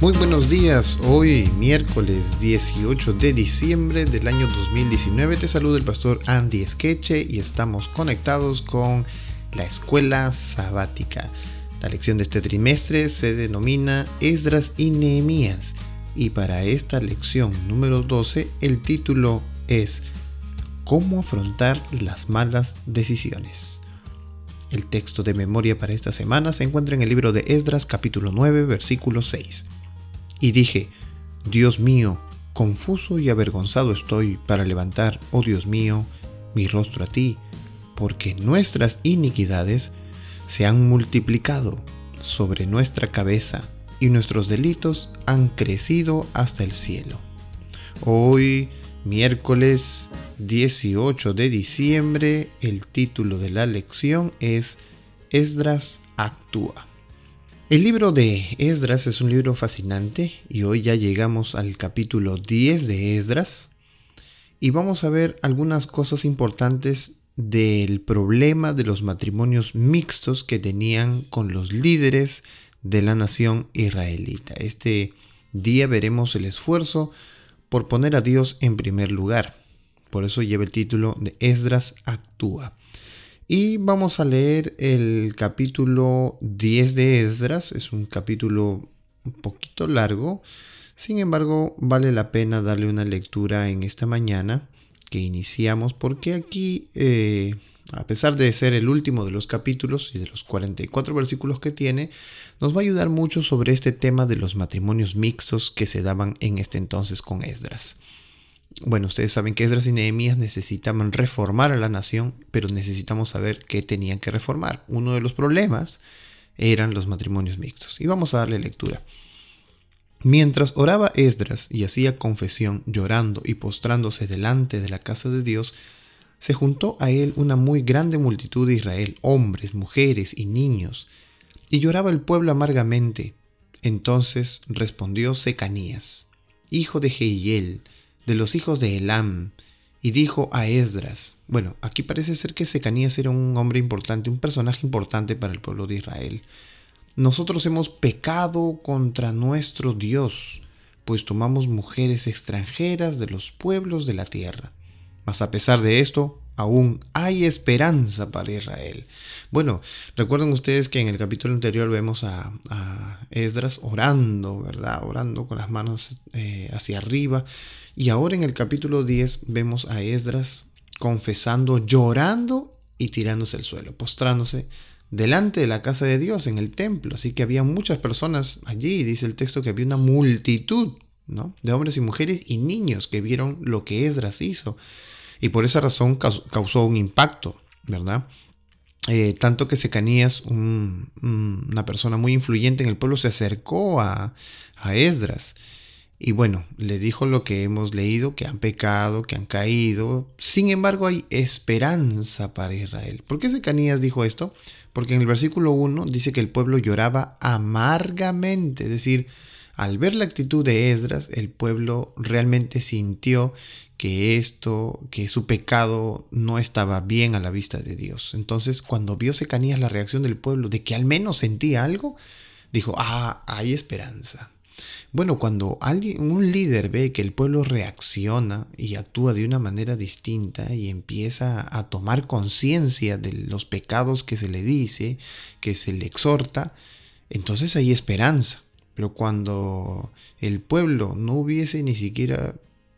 Muy buenos días, hoy miércoles 18 de diciembre del año 2019 te saluda el pastor Andy Esqueche y estamos conectados con la escuela sabática. La lección de este trimestre se denomina Esdras y Nehemías y para esta lección número 12 el título es ¿Cómo afrontar las malas decisiones? El texto de memoria para esta semana se encuentra en el libro de Esdras capítulo 9 versículo 6 y dije, Dios mío, confuso y avergonzado estoy para levantar, oh Dios mío, mi rostro a ti, porque nuestras iniquidades se han multiplicado sobre nuestra cabeza y nuestros delitos han crecido hasta el cielo. Hoy, miércoles 18 de diciembre, el título de la lección es Esdras actúa. El libro de Esdras es un libro fascinante y hoy ya llegamos al capítulo 10 de Esdras y vamos a ver algunas cosas importantes del problema de los matrimonios mixtos que tenían con los líderes de la nación israelita. Este día veremos el esfuerzo por poner a Dios en primer lugar. Por eso lleva el título de Esdras actúa. Y vamos a leer el capítulo 10 de Esdras. Es un capítulo un poquito largo. Sin embargo, vale la pena darle una lectura en esta mañana que iniciamos porque aquí, eh, a pesar de ser el último de los capítulos y de los 44 versículos que tiene, nos va a ayudar mucho sobre este tema de los matrimonios mixtos que se daban en este entonces con Esdras. Bueno, ustedes saben que Esdras y Nehemías necesitaban reformar a la nación, pero necesitamos saber qué tenían que reformar. Uno de los problemas eran los matrimonios mixtos. Y vamos a darle lectura. Mientras oraba Esdras y hacía confesión, llorando y postrándose delante de la casa de Dios, se juntó a él una muy grande multitud de Israel, hombres, mujeres y niños, y lloraba el pueblo amargamente. Entonces respondió Secanías, hijo de Jehiel, de los hijos de Elam, y dijo a Esdras, bueno, aquí parece ser que Secanías era un hombre importante, un personaje importante para el pueblo de Israel. Nosotros hemos pecado contra nuestro Dios, pues tomamos mujeres extranjeras de los pueblos de la tierra. Mas a pesar de esto, aún hay esperanza para Israel. Bueno, recuerden ustedes que en el capítulo anterior vemos a, Esdras orando, ¿verdad? Orando con las manos eh, hacia arriba y ahora en el capítulo 10 vemos a Esdras confesando, llorando y tirándose al suelo, postrándose delante de la casa de Dios en el templo. Así que había muchas personas allí, dice el texto que había una multitud ¿no? de hombres y mujeres y niños que vieron lo que Esdras hizo. Y por esa razón causó un impacto, ¿verdad? Eh, tanto que Secanías, una persona muy influyente en el pueblo, se acercó a, a Esdras y bueno, le dijo lo que hemos leído, que han pecado, que han caído. Sin embargo, hay esperanza para Israel. ¿Por qué Secanías dijo esto? Porque en el versículo 1 dice que el pueblo lloraba amargamente. Es decir, al ver la actitud de Esdras, el pueblo realmente sintió que esto, que su pecado no estaba bien a la vista de Dios. Entonces, cuando vio Secanías la reacción del pueblo de que al menos sentía algo, dijo, ah, hay esperanza. Bueno, cuando alguien, un líder ve que el pueblo reacciona y actúa de una manera distinta y empieza a tomar conciencia de los pecados que se le dice, que se le exhorta, entonces hay esperanza. Pero cuando el pueblo no hubiese ni siquiera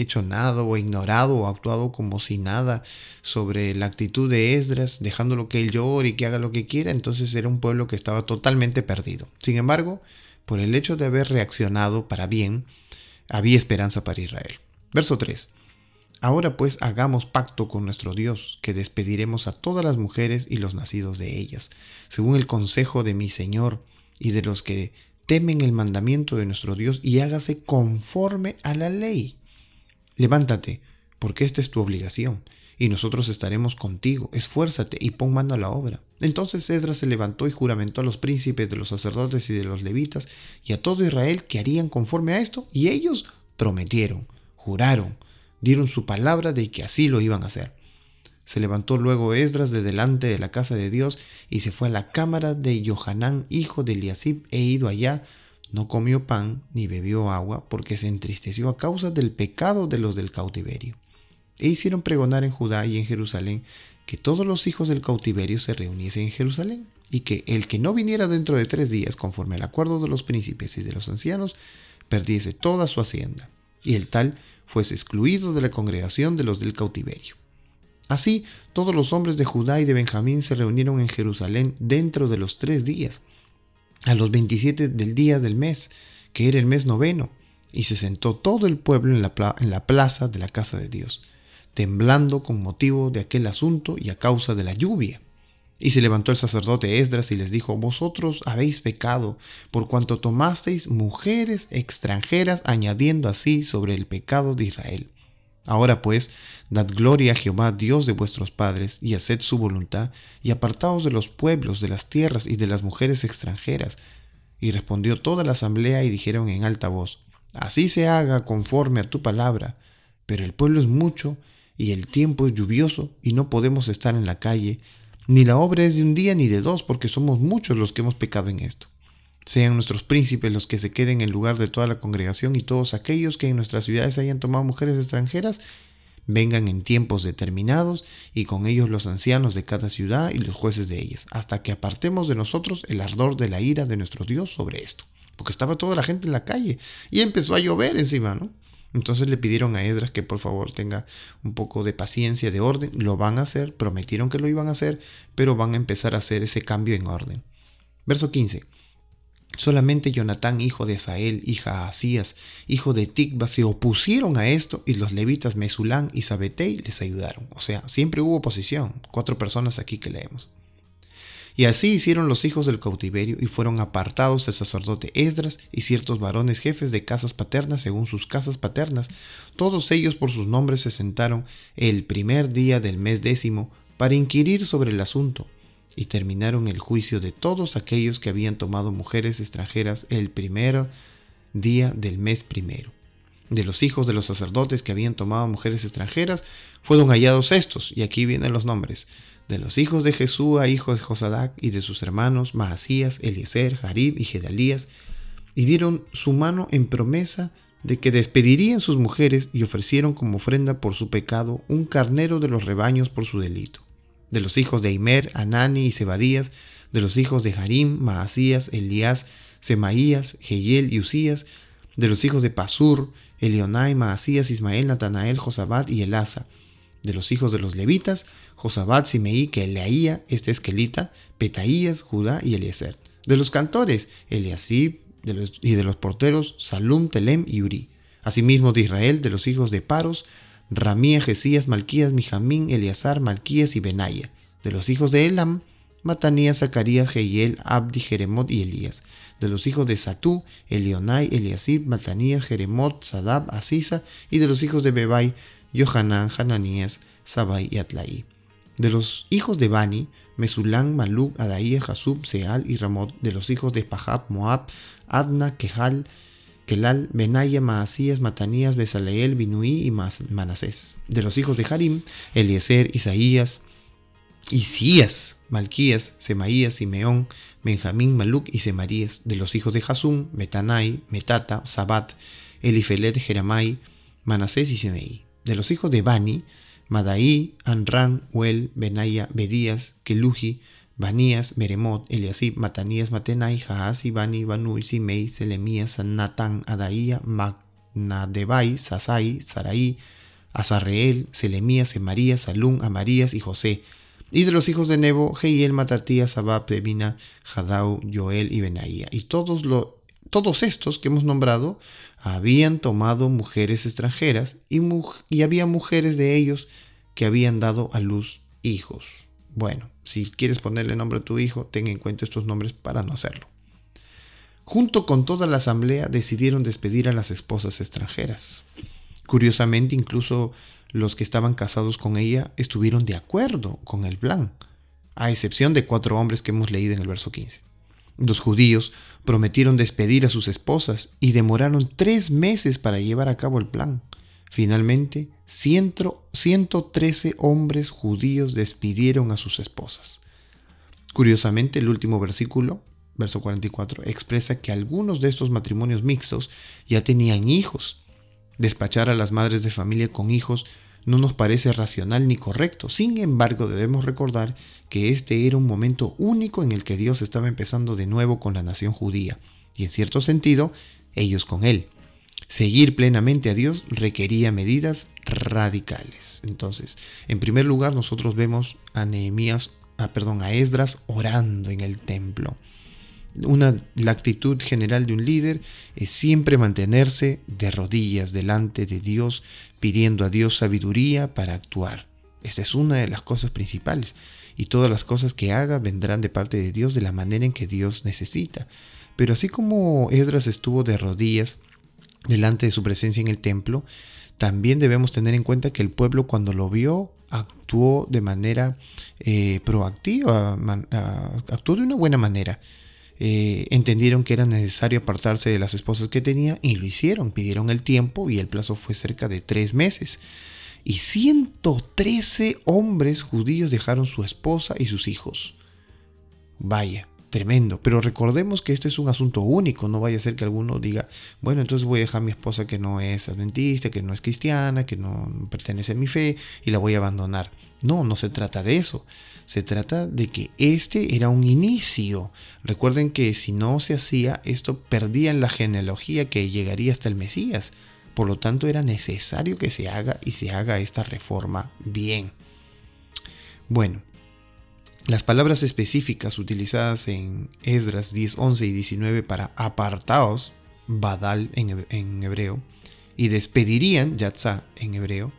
hecho nada o ignorado o actuado como si nada sobre la actitud de Esdras, dejándolo que él llore y que haga lo que quiera, entonces era un pueblo que estaba totalmente perdido. Sin embargo, por el hecho de haber reaccionado para bien, había esperanza para Israel. Verso 3. Ahora pues hagamos pacto con nuestro Dios, que despediremos a todas las mujeres y los nacidos de ellas, según el consejo de mi Señor y de los que temen el mandamiento de nuestro Dios, y hágase conforme a la ley. Levántate, porque esta es tu obligación, y nosotros estaremos contigo. Esfuérzate y pon mano a la obra. Entonces Esdras se levantó y juramentó a los príncipes de los sacerdotes y de los levitas y a todo Israel que harían conforme a esto, y ellos prometieron, juraron, dieron su palabra de que así lo iban a hacer. Se levantó luego Esdras de delante de la casa de Dios y se fue a la cámara de Johanán, hijo de Eliasib, e ido allá, no comió pan ni bebió agua porque se entristeció a causa del pecado de los del cautiverio. E hicieron pregonar en Judá y en Jerusalén que todos los hijos del cautiverio se reuniesen en Jerusalén y que el que no viniera dentro de tres días conforme al acuerdo de los príncipes y de los ancianos perdiese toda su hacienda y el tal fuese excluido de la congregación de los del cautiverio. Así, todos los hombres de Judá y de Benjamín se reunieron en Jerusalén dentro de los tres días, a los 27 del día del mes, que era el mes noveno, y se sentó todo el pueblo en la, en la plaza de la casa de Dios, temblando con motivo de aquel asunto y a causa de la lluvia. Y se levantó el sacerdote Esdras y les dijo, Vosotros habéis pecado, por cuanto tomasteis mujeres extranjeras, añadiendo así sobre el pecado de Israel. Ahora pues, dad gloria a Jehová, Dios de vuestros padres, y haced su voluntad, y apartaos de los pueblos, de las tierras y de las mujeres extranjeras. Y respondió toda la asamblea y dijeron en alta voz, Así se haga conforme a tu palabra, pero el pueblo es mucho, y el tiempo es lluvioso, y no podemos estar en la calle, ni la obra es de un día ni de dos, porque somos muchos los que hemos pecado en esto. Sean nuestros príncipes los que se queden en lugar de toda la congregación y todos aquellos que en nuestras ciudades hayan tomado mujeres extranjeras, vengan en tiempos determinados y con ellos los ancianos de cada ciudad y los jueces de ellas, hasta que apartemos de nosotros el ardor de la ira de nuestro Dios sobre esto. Porque estaba toda la gente en la calle y empezó a llover encima, ¿no? Entonces le pidieron a Esdras que por favor tenga un poco de paciencia, de orden. Lo van a hacer, prometieron que lo iban a hacer, pero van a empezar a hacer ese cambio en orden. Verso 15. Solamente Jonatán, hijo de Asael, hija Asías, hijo de Tikba, se opusieron a esto y los levitas Mesulán y Sabetei les ayudaron. O sea, siempre hubo oposición. Cuatro personas aquí que leemos. Y así hicieron los hijos del cautiverio y fueron apartados el sacerdote Esdras y ciertos varones jefes de casas paternas según sus casas paternas. Todos ellos por sus nombres se sentaron el primer día del mes décimo para inquirir sobre el asunto y terminaron el juicio de todos aquellos que habían tomado mujeres extranjeras el primer día del mes primero. De los hijos de los sacerdotes que habían tomado mujeres extranjeras, fueron hallados estos, y aquí vienen los nombres, de los hijos de Jesúa, hijo de Josadac, y de sus hermanos Maasías, Eliezer, Jarib y Gedalías, y dieron su mano en promesa de que despedirían sus mujeres y ofrecieron como ofrenda por su pecado un carnero de los rebaños por su delito de los hijos de Imer, Anani y Zebadías, de los hijos de Harim, Maasías, Elías, Semaías, Jehiel y Usías, de los hijos de Pasur, Elionai, Maasías, Ismael, Natanael, Josabat y Elasa, de los hijos de los levitas, Josabat, Simeí, que este esquelita, Petaías, Judá y Eliezer. De los cantores, Eliasib y de los porteros, Salum, Telem y Uri. Asimismo de Israel, de los hijos de Paros, Ramía, Jesías, Malquías, Mijamín, Eleazar, Malquías y Benaya. De los hijos de Elam, Matanías, Zacarías, Jehiel, Abdi, Jeremot y Elías. De los hijos de Satú, Elionai, Eliasib, Matanías, Jeremot, Sadab, Asisa. Y de los hijos de Bebai, Yohanan, Hananías, Sabai y Atlaí. De los hijos de Bani, Mesulán, Maluk, Adaía, Jasub, Seal y Ramot. De los hijos de Pahab, Moab, Adna, Kehal, Kelal, Benaya, Maasías, Matanías, Besaleel, Binuí y Manasés. De los hijos de Harim, Eliezer, Isaías, Isías, Malquías, Semaías, Simeón, Benjamín, Maluc y Semarías. De los hijos de Hasum, Metanai, Metata, Sabat, Elifelet, Jeramai, Manasés y Semeí. De los hijos de Bani, Madaí, Anran, Uel, Benaya, Bedías, Keluji, Banías, Meremot, Eliasib, Matanías, Matenai, Jaaz, Ibani, Banui, Simei, Selemías, Natán, Adaía, Magnadebai, Sasai, Saraí, Azarreel, Selemías, Semarías, Salún, Amarías y José. Y de los hijos de Nebo, Heiel, Matatías, Sabab, Pebina, Jadau, Joel y Benaía. Y todos, todos estos que hemos nombrado habían tomado mujeres extranjeras y, y había mujeres de ellos que habían dado a luz hijos. Bueno, si quieres ponerle nombre a tu hijo, ten en cuenta estos nombres para no hacerlo. Junto con toda la asamblea decidieron despedir a las esposas extranjeras. Curiosamente, incluso los que estaban casados con ella estuvieron de acuerdo con el plan, a excepción de cuatro hombres que hemos leído en el verso 15. Los judíos prometieron despedir a sus esposas y demoraron tres meses para llevar a cabo el plan. Finalmente, 113 hombres judíos despidieron a sus esposas. Curiosamente, el último versículo verso 44, expresa que algunos de estos matrimonios mixtos ya tenían hijos. Despachar a las madres de familia con hijos no nos parece racional ni correcto. Sin embargo, debemos recordar que este era un momento único en el que Dios estaba empezando de nuevo con la nación judía, y en cierto sentido, ellos con él. Seguir plenamente a Dios requería medidas radicales. Entonces, en primer lugar, nosotros vemos a Nehemías, a, perdón, a Esdras orando en el templo. Una, la actitud general de un líder es siempre mantenerse de rodillas delante de Dios, pidiendo a Dios sabiduría para actuar. Esta es una de las cosas principales. Y todas las cosas que haga vendrán de parte de Dios de la manera en que Dios necesita. Pero así como Esdras estuvo de rodillas delante de su presencia en el templo, también debemos tener en cuenta que el pueblo cuando lo vio actuó de manera eh, proactiva, actuó de una buena manera. Eh, entendieron que era necesario apartarse de las esposas que tenía y lo hicieron, pidieron el tiempo y el plazo fue cerca de tres meses. Y 113 hombres judíos dejaron su esposa y sus hijos. Vaya, tremendo. Pero recordemos que este es un asunto único. No vaya a ser que alguno diga, bueno, entonces voy a dejar a mi esposa que no es adventista, que no es cristiana, que no pertenece a mi fe y la voy a abandonar. No, no se trata de eso. Se trata de que este era un inicio. Recuerden que si no se hacía, esto perdía en la genealogía que llegaría hasta el Mesías. Por lo tanto, era necesario que se haga y se haga esta reforma bien. Bueno, las palabras específicas utilizadas en Esdras 10, 11 y 19 para apartaos, badal en hebreo, y despedirían, yatzá en hebreo,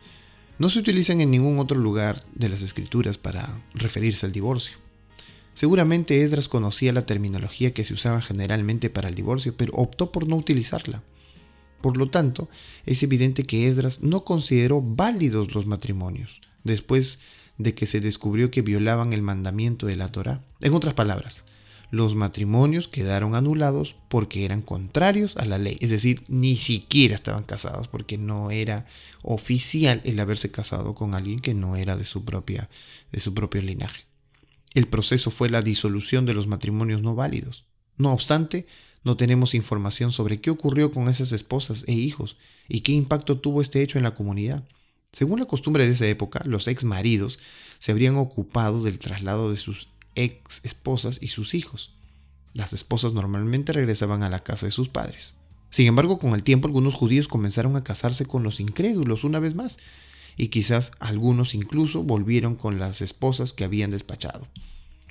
no se utilizan en ningún otro lugar de las escrituras para referirse al divorcio. Seguramente Esdras conocía la terminología que se usaba generalmente para el divorcio, pero optó por no utilizarla. Por lo tanto, es evidente que Esdras no consideró válidos los matrimonios, después de que se descubrió que violaban el mandamiento de la Torá. En otras palabras, los matrimonios quedaron anulados porque eran contrarios a la ley, es decir, ni siquiera estaban casados porque no era oficial el haberse casado con alguien que no era de su propia de su propio linaje. El proceso fue la disolución de los matrimonios no válidos. No obstante, no tenemos información sobre qué ocurrió con esas esposas e hijos y qué impacto tuvo este hecho en la comunidad. Según la costumbre de esa época, los ex maridos se habrían ocupado del traslado de sus ex esposas y sus hijos. Las esposas normalmente regresaban a la casa de sus padres. Sin embargo, con el tiempo algunos judíos comenzaron a casarse con los incrédulos una vez más, y quizás algunos incluso volvieron con las esposas que habían despachado.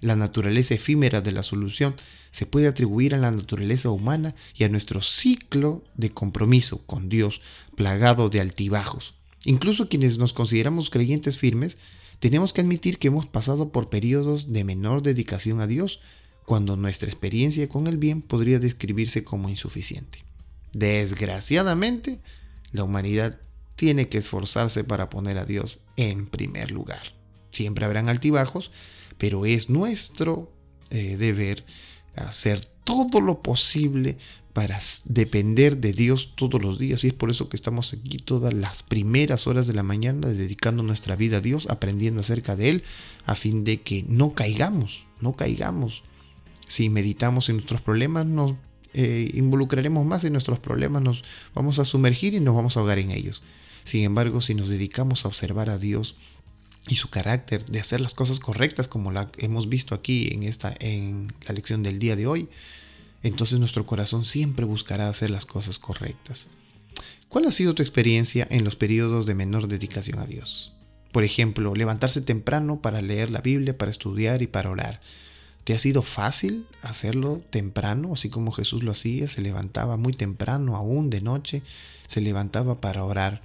La naturaleza efímera de la solución se puede atribuir a la naturaleza humana y a nuestro ciclo de compromiso con Dios plagado de altibajos. Incluso quienes nos consideramos creyentes firmes tenemos que admitir que hemos pasado por periodos de menor dedicación a Dios, cuando nuestra experiencia con el bien podría describirse como insuficiente. Desgraciadamente, la humanidad tiene que esforzarse para poner a Dios en primer lugar. Siempre habrán altibajos, pero es nuestro eh, deber hacer todo lo posible para depender de Dios todos los días. Y es por eso que estamos aquí todas las primeras horas de la mañana dedicando nuestra vida a Dios, aprendiendo acerca de Él, a fin de que no caigamos, no caigamos. Si meditamos en nuestros problemas, nos eh, involucraremos más en nuestros problemas, nos vamos a sumergir y nos vamos a ahogar en ellos. Sin embargo, si nos dedicamos a observar a Dios y su carácter de hacer las cosas correctas, como la hemos visto aquí en, esta, en la lección del día de hoy, entonces nuestro corazón siempre buscará hacer las cosas correctas. ¿Cuál ha sido tu experiencia en los periodos de menor dedicación a Dios? Por ejemplo, levantarse temprano para leer la Biblia, para estudiar y para orar. ¿Te ha sido fácil hacerlo temprano, así como Jesús lo hacía? Se levantaba muy temprano, aún de noche, se levantaba para orar.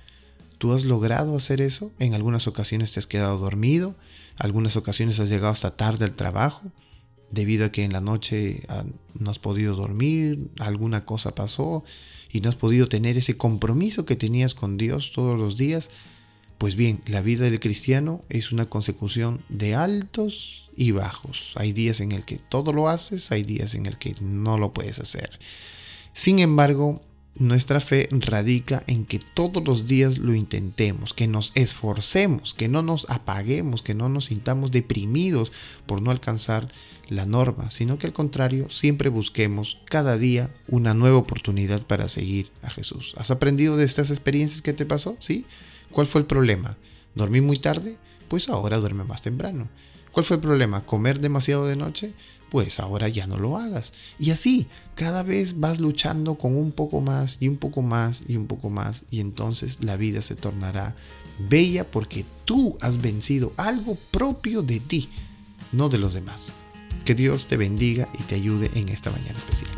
¿Tú has logrado hacer eso? En algunas ocasiones te has quedado dormido, algunas ocasiones has llegado hasta tarde al trabajo, debido a que en la noche ah, no has podido dormir, alguna cosa pasó y no has podido tener ese compromiso que tenías con Dios todos los días, pues bien, la vida del cristiano es una consecución de altos y bajos. Hay días en el que todo lo haces, hay días en el que no lo puedes hacer. Sin embargo, nuestra fe radica en que todos los días lo intentemos, que nos esforcemos, que no nos apaguemos, que no nos sintamos deprimidos por no alcanzar la norma, sino que al contrario, siempre busquemos cada día una nueva oportunidad para seguir a Jesús. ¿Has aprendido de estas experiencias que te pasó? ¿Sí? ¿Cuál fue el problema? ¿Dormí muy tarde? Pues ahora duerme más temprano. ¿Cuál fue el problema? ¿Comer demasiado de noche? Pues ahora ya no lo hagas. Y así, cada vez vas luchando con un poco más y un poco más y un poco más y entonces la vida se tornará bella porque tú has vencido algo propio de ti, no de los demás. Que Dios te bendiga y te ayude en esta mañana especial.